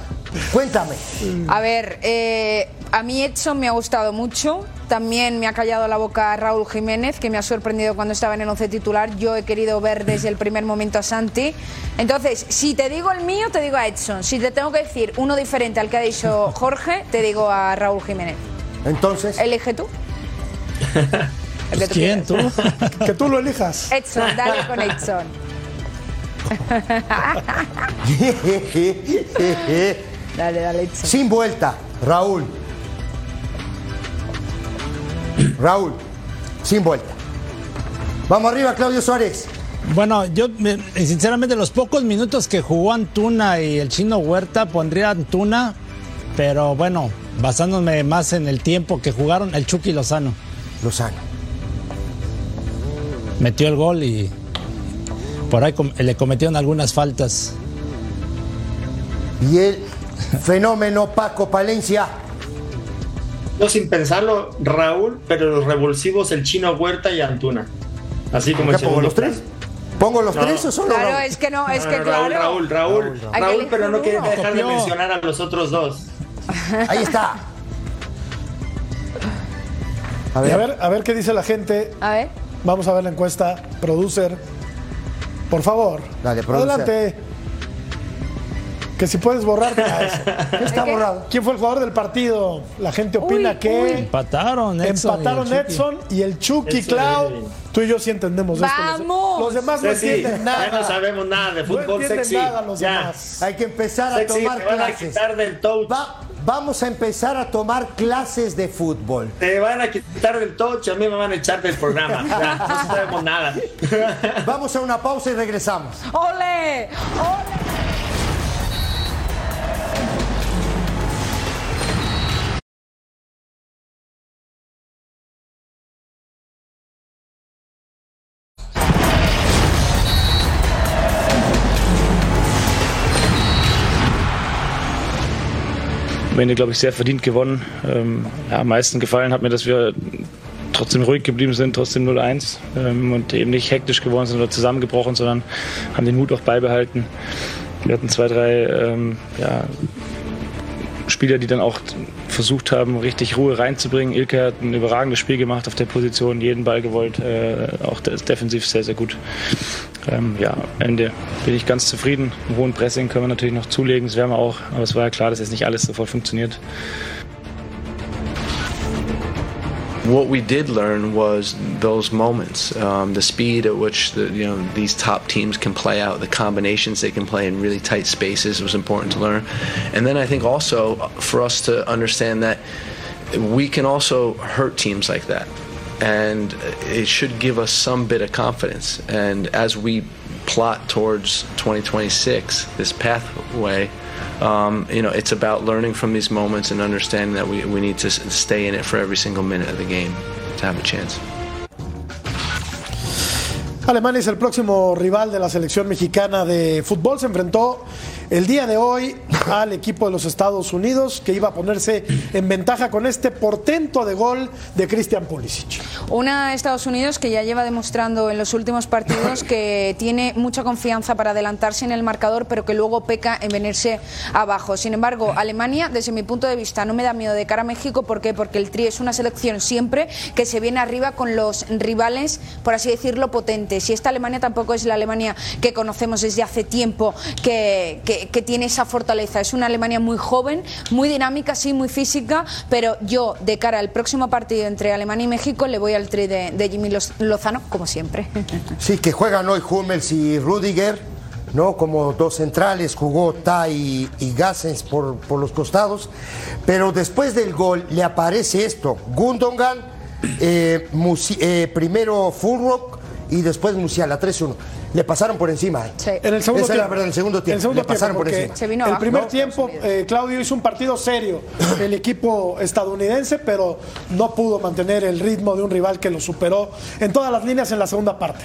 Cuéntame. A ver, eh, a mí Edson me ha gustado mucho. También me ha callado la boca Raúl Jiménez, que me ha sorprendido cuando estaba en el once titular. Yo he querido ver desde el primer momento a Santi. Entonces, si te digo el mío, te digo a Edson. Si te tengo que decir uno diferente al que ha dicho Jorge, te digo a Raúl Jiménez. Entonces. Elige tú. [laughs] Pues ¿Quién tú? que tú lo elijas. Edson, dale con [laughs] Edson. [laughs] Dale, dale. Sin vuelta, Raúl. Raúl, sin vuelta. Vamos arriba, Claudio Suárez. Bueno, yo sinceramente los pocos minutos que jugó Antuna y el chino Huerta pondría Antuna, pero bueno, basándome más en el tiempo que jugaron el Chucky Lozano. Lozano. Metió el gol y por ahí le cometieron algunas faltas. Y él Fenómeno Paco Palencia. No sin pensarlo, Raúl, pero los revulsivos el chino Huerta y Antuna. Así como el pongo los tres? ¿Pongo los tres o solo Claro, es que no, es que claro. Raúl, Raúl, Raúl, pero no quiere dejar de mencionar a los otros dos. Ahí está. A ver. a ver, a ver qué dice la gente. A ver. Vamos a ver la encuesta. Producer, por favor. Dale, producer. Adelante. Que si puedes borrar. [laughs] ¿Qué está borrado? ¿Quién fue el jugador del partido? La gente opina que. Empataron Edson. Empataron y Edson y el Chucky Clau. Tú y yo sí entendemos esto. ¡Vamos! Los, demás no entienden nada. Ya no sabemos nada de fútbol no sexy. nada los demás. Hay que empezar a tomar te van clases. A quitar del touch. vamos a empezar a tomar clases de fútbol. Te van a quitar del touch, a mí me van a echar del programa. [laughs] Ya, no sabemos nada. vamos a una pausa y regresamos. ¡Ole! ¡Ole! Am Ende, glaube ich, sehr verdient gewonnen. Ähm, ja, am meisten gefallen hat mir, dass wir trotzdem ruhig geblieben sind, trotzdem 0-1 ähm, und eben nicht hektisch geworden sind oder zusammengebrochen, sondern haben den Mut auch beibehalten. Wir hatten zwei, drei ähm, ja, Spieler, die dann auch versucht haben, richtig Ruhe reinzubringen. Ilke hat ein überragendes Spiel gemacht auf der Position, jeden Ball gewollt, äh, auch defensiv sehr, sehr gut. Ähm, ja, am Ende bin ich ganz zufrieden. Einen hohen Pressing können wir natürlich noch zulegen, das werden wir auch, aber es war ja klar, dass jetzt nicht alles sofort funktioniert. What we did learn was those moments, um, the speed at which the, you know these top teams can play out, the combinations they can play in really tight spaces was important to learn, and then I think also for us to understand that we can also hurt teams like that, and it should give us some bit of confidence. And as we plot towards 2026, this pathway. Um, you know, it's about learning from these moments and understanding that we, we need to stay in it for every single minute of the game to have a chance. Alemania es el próximo rival de la selección mexicana de fútbol. Se enfrentó el día de hoy al equipo de los Estados Unidos que iba a ponerse en ventaja con este portento de gol de Christian Pulisic. Una Estados Unidos que ya lleva demostrando en los últimos partidos que tiene mucha confianza para adelantarse en el marcador, pero que luego peca en venirse abajo. Sin embargo, Alemania, desde mi punto de vista, no me da miedo de cara a México. ¿Por qué? Porque el Tri es una selección siempre que se viene arriba con los rivales, por así decirlo, potentes. Y esta Alemania tampoco es la Alemania que conocemos desde hace tiempo, que, que, que tiene esa fortaleza. Es una Alemania muy joven, muy dinámica, sí, muy física, pero yo, de cara al próximo partido entre Alemania y México, le voy al tri de, de Jimmy Lozano, como siempre. Sí, que juegan hoy Hummels y Rudiger, ¿no? Como dos centrales, jugó Tai y, y Gassens por, por los costados. Pero después del gol le aparece esto: Gundogan, eh, eh, primero Fulrock y después Musiala, 3-1. Le pasaron por encima. Sí. En el segundo Esa es tiempo. la verdad, en el segundo tiempo. En el segundo le pasaron tiempo, por porque encima. Se vino el primer ¿no? tiempo, eh, Claudio hizo un partido serio, [laughs] el equipo estadounidense, pero no pudo mantener el ritmo de un rival que lo superó en todas las líneas en la segunda parte.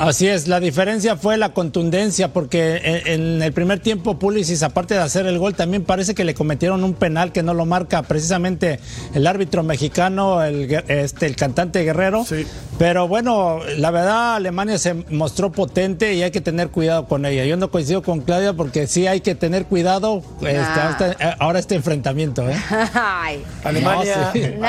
Así es, la diferencia fue la contundencia, porque en, en el primer tiempo Pulisic, aparte de hacer el gol, también parece que le cometieron un penal que no lo marca precisamente el árbitro mexicano, el, este, el cantante Guerrero. Sí. Pero bueno, la verdad Alemania se mostró potente y hay que tener cuidado con ella. Yo no coincido con Claudia porque sí hay que tener cuidado este, Ah. ahora, este enfrentamiento. ¿eh? Ay. Alemania. No, sí. Alemania.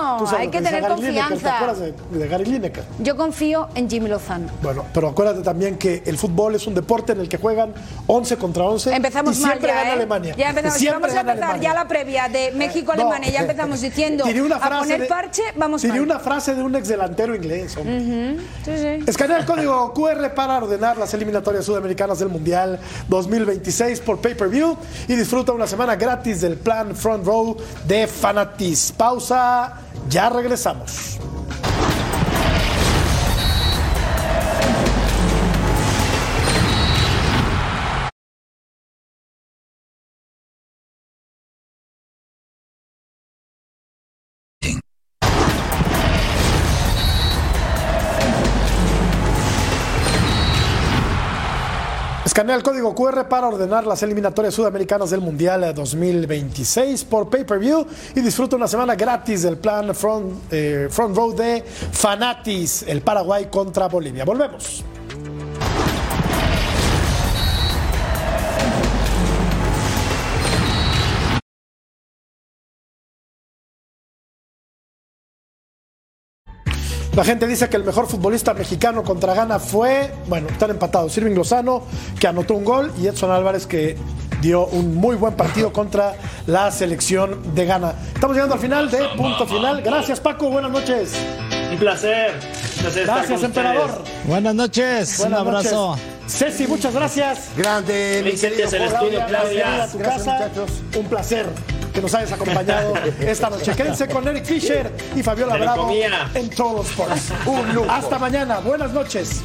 No, Tú sabes hay que tener Gary Lineker, ¿Te confianza. acuerdas de, de Gary Lineker? Yo confío en Jimmy Lozano. Bueno, pero acuérdate también que el fútbol es un deporte en el que juegan 11 contra 11. Empezamos y mal siempre ya, gana ¿eh? Alemania. Ya empezamos. Siempre Vamos a empezar Alemania. ya la previa de México-Alemania. No. Ya empezamos [laughs] diciendo una a frase poner de- parche, vamos tiré una frase de un exdelantero inglés. hombre. Sí, sí. Escanea el código QR para ordenar las eliminatorias sudamericanas del Mundial 2026 por pay-per-view y disfruta una semana gratis del plan Front Row de Fanatis. Pausa, ya regresamos. Escanea el código QR para ordenar las eliminatorias sudamericanas del Mundial 2026 por pay-per-view y disfruta una semana gratis del plan Front, eh, front Row de Fanatis, el Paraguay contra Bolivia. Volvemos. La gente dice que el mejor futbolista mexicano contra Ghana fue, bueno, están empatados. Irving Lozano, que anotó un gol, y Edson Álvarez, que dio un muy buen partido contra la selección de Ghana. Estamos llegando al final de punto final. Gracias, Paco. Buenas noches. Un placer. Un placer estar Gracias, emperador. ustedes. Buenas noches, Buenas un abrazo. noches. Ceci, muchas gracias. Grande, mi querido Jorge. estudio, Claudia. a tu Gracias, casa. muchachos. Un placer que nos hayas acompañado [laughs] esta noche. Quédense con Eric Fisher y Fabiola Bravo en Todos Sports. Un lujo. Hasta mañana. Buenas noches.